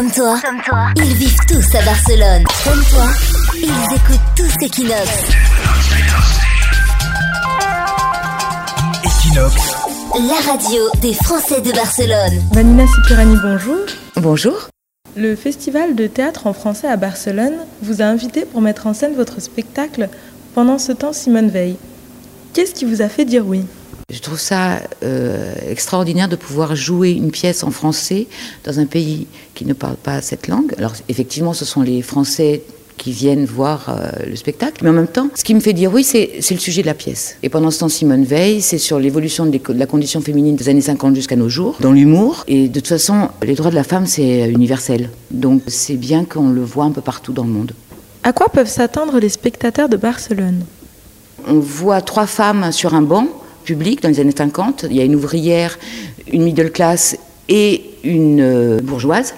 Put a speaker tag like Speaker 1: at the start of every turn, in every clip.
Speaker 1: Comme toi, comme toi, ils vivent tous à Barcelone. Comme toi, ils écoutent tous Equinox.
Speaker 2: Equinox,
Speaker 1: La radio des Français de Barcelone.
Speaker 3: Vanina Sipirani, bonjour.
Speaker 4: Bonjour.
Speaker 3: Le Festival de théâtre en français à Barcelone vous a invité pour mettre en scène votre spectacle pendant ce temps Simone Veil. Qu'est-ce qui vous a fait dire oui?
Speaker 4: Je trouve ça euh, extraordinaire de pouvoir jouer une pièce en français dans un pays qui ne parle pas cette langue. Alors effectivement, ce sont les Français qui viennent voir euh, le spectacle. Mais en même temps, ce qui me fait dire oui, c'est le sujet de la pièce. Et pendant ce temps, Simone Veil, c'est sur l'évolution de la condition féminine des années 50 jusqu'à nos jours, dans l'humour. Et de toute façon, les droits de la femme, c'est universel. Donc c'est bien qu'on le voit un peu partout dans le monde.
Speaker 3: À quoi peuvent s'attendre les spectateurs de Barcelone?
Speaker 4: On voit trois femmes sur un banc public dans les années 50. Il y a une ouvrière, une middle class et une euh, bourgeoise.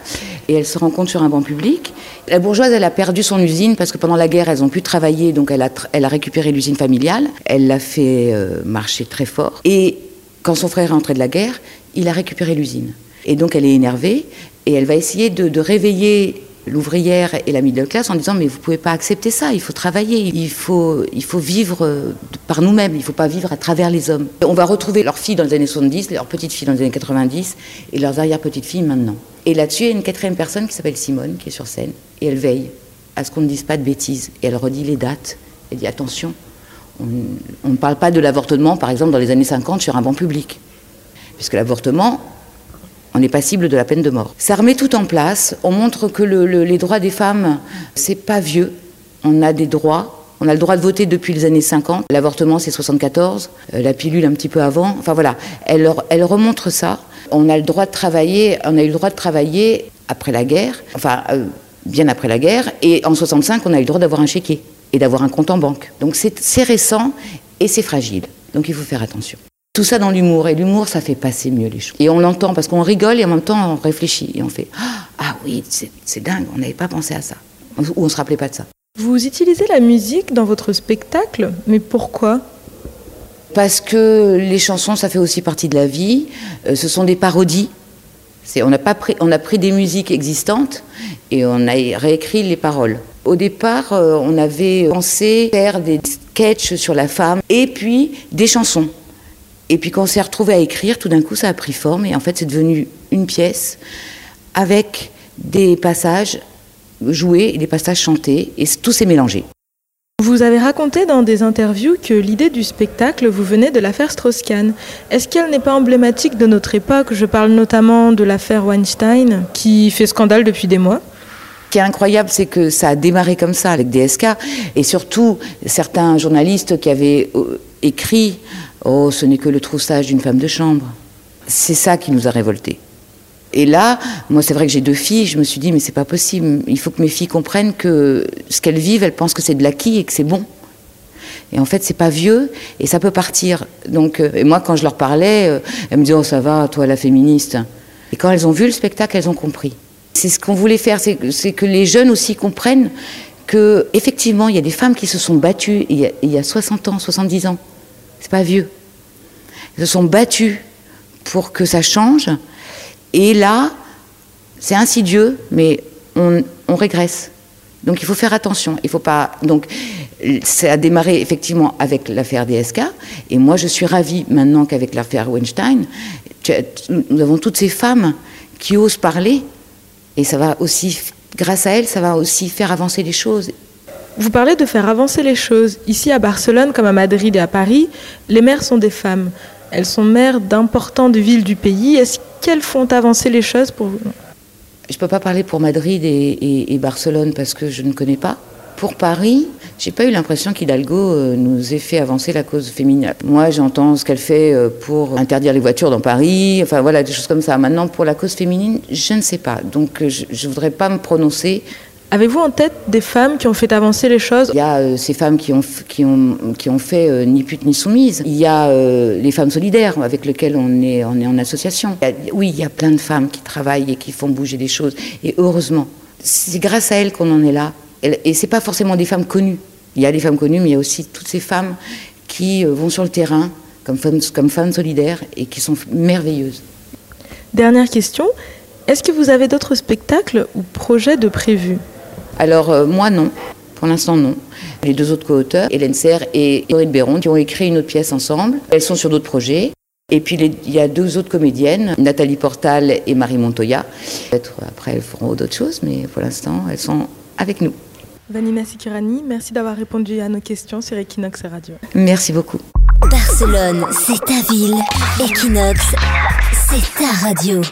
Speaker 4: Et elles se rencontrent sur un banc public. La bourgeoise, elle a perdu son usine parce que pendant la guerre, elles ont pu travailler, donc elle a, elle a récupéré l'usine familiale. Elle l'a fait euh, marcher très fort. Et quand son frère est rentré de la guerre, il a récupéré l'usine. Et donc elle est énervée et elle va essayer de, de réveiller l'ouvrière et la middle class en disant mais vous pouvez pas accepter ça, il faut travailler, il faut, il faut vivre euh, par nous-mêmes, il faut pas vivre à travers les hommes. On va retrouver leurs filles dans les années 70, leurs petites filles dans les années 90 et leurs arrière-petites filles maintenant. Et là-dessus, il y a une quatrième personne qui s'appelle Simone qui est sur scène et elle veille à ce qu'on ne dise pas de bêtises et elle redit les dates. Elle dit attention, on on ne parle pas de l'avortement par exemple dans les années 50 sur un banc public puisque l'avortement, on n'est pas cible de la peine de mort. Ça remet tout en place. On montre que le- le- les droits des femmes, c'est pas vieux. On a des droits. On a le droit de voter depuis les années 50. L'avortement, c'est 74. Euh, la pilule, un petit peu avant. Enfin voilà, elle, elle remontre ça. On a le droit de travailler. On a eu le droit de travailler après la guerre. Enfin, euh, bien après la guerre. Et en 65, on a eu le droit d'avoir un chéquier et d'avoir un compte en banque. Donc c'est récent et c'est fragile. Donc il faut faire attention. Tout ça dans l'humour. Et l'humour, ça fait passer mieux les choses. Et on l'entend parce qu'on rigole et en même temps on réfléchit. Et on fait Ah ah oui, c'est dingue, on n'avait pas pensé à ça. Ou on se rappelait pas de ça.
Speaker 3: Vous utilisez la musique dans votre spectacle, mais pourquoi?
Speaker 4: Parce que les chansons, ça fait aussi partie de la vie. Euh, ce sont des parodies. On a, pas pris, on a pris des musiques existantes et on a réécrit les paroles. Au départ, euh, on avait pensé faire des sketchs sur la femme et puis des chansons. Et puis quand on s'est retrouvé à écrire, tout d'un coup, ça a pris forme et en fait, c'est devenu une pièce avec des passages joués et des passages chantés et tout s'est mélangé.
Speaker 3: Vous avez raconté dans des interviews que l'idée du spectacle vous venait de l'affaire Strauss-Kahn. Est-ce qu'elle n'est pas emblématique de notre époque? Je parle notamment de l'affaire Weinstein, qui fait scandale depuis des mois.
Speaker 4: Ce qui est incroyable, c'est que ça a démarré comme ça avec DSK, et surtout certains journalistes qui avaient euh, écrit Oh, ce n'est que le troussage d'une femme de chambre. C'est ça qui nous a révoltés. Et là, moi, c'est vrai que j'ai deux filles, je me suis dit Mais c'est pas possible, il faut que mes filles comprennent que ce qu'elles vivent, elles pensent que c'est de l'acquis et que c'est bon. Et en fait, c'est pas vieux et ça peut partir. Donc, euh, et moi, quand je leur parlais, euh, elles me disaient Oh, ça va, toi, la féministe. Et quand elles ont vu le spectacle, elles ont compris. C'est ce qu'on voulait faire, c'est que- les jeunes aussi comprennent que effectivement, il y a des femmes qui se sont battues il y a, il y a 60 ans, 70 ans. C'est pas vieux. Elles se sont battues pour que ça change. Et là, c'est insidieux, mais on, on régresse. Donc il faut faire attention. Il faut pas. Donc ça a démarré effectivement avec l'affaire DSK, et moi je suis ravie maintenant qu'avec l'affaire Weinstein, nous avons toutes ces femmes qui osent parler, et ça va aussi, grâce à elles, ça va aussi faire avancer les choses.
Speaker 3: Vous parlez de faire avancer les choses. Ici à Barcelone, comme à Madrid et à Paris, les maires sont des femmes. Elles sont maires d'importantes villes du pays. Est-ce qu'elles font avancer les choses pour vous?
Speaker 4: Je ne peux pas parler pour Madrid et, Barcelone parce que je ne connais pas. Pour Paris, j'ai pas eu l'impression qu'Hidalgo euh, nous ait fait avancer la cause féminine. Moi, j'entends ce qu'elle fait euh, pour interdire les voitures dans Paris, enfin voilà, des choses comme ça. Maintenant, pour la cause féminine, je ne sais pas. Donc, euh, je ne voudrais pas me prononcer.
Speaker 3: Avez-vous en tête des femmes qui ont fait avancer les choses
Speaker 4: Il y a euh, ces femmes qui ont, qui ont, qui ont fait euh, Ni pute ni soumise. Il y a euh, les femmes solidaires avec lesquelles on est, on est en association. Il y a- oui, il y a plein de femmes qui travaillent et qui font bouger les choses. Et heureusement, c'est grâce à elles qu'on en est là. Et, et c'est pas forcément des femmes connues. Il y a des femmes connues, mais il y a aussi toutes ces femmes qui vont sur le terrain comme femmes, comme femmes solidaires et qui sont merveilleuses.
Speaker 3: Dernière question. Est-ce que vous avez d'autres spectacles ou projets de prévus?
Speaker 4: Alors, euh, moi, non. Pour l'instant, non. Les deux autres co-auteurs, Hélène Serre et Aurélien Béron, qui ont écrit une autre pièce ensemble. Elles sont sur d'autres projets. Et puis il y a deux autres comédiennes, Nathalie Portal et Marie Montoya. Peut-être après elles feront d'autres choses, mais pour l'instant elles sont avec nous.
Speaker 3: Vanina Sikirani, merci d'avoir répondu à nos questions sur Equinox Radio.
Speaker 4: Merci beaucoup.
Speaker 1: Barcelone, c'est ta ville. Equinox, c'est ta radio.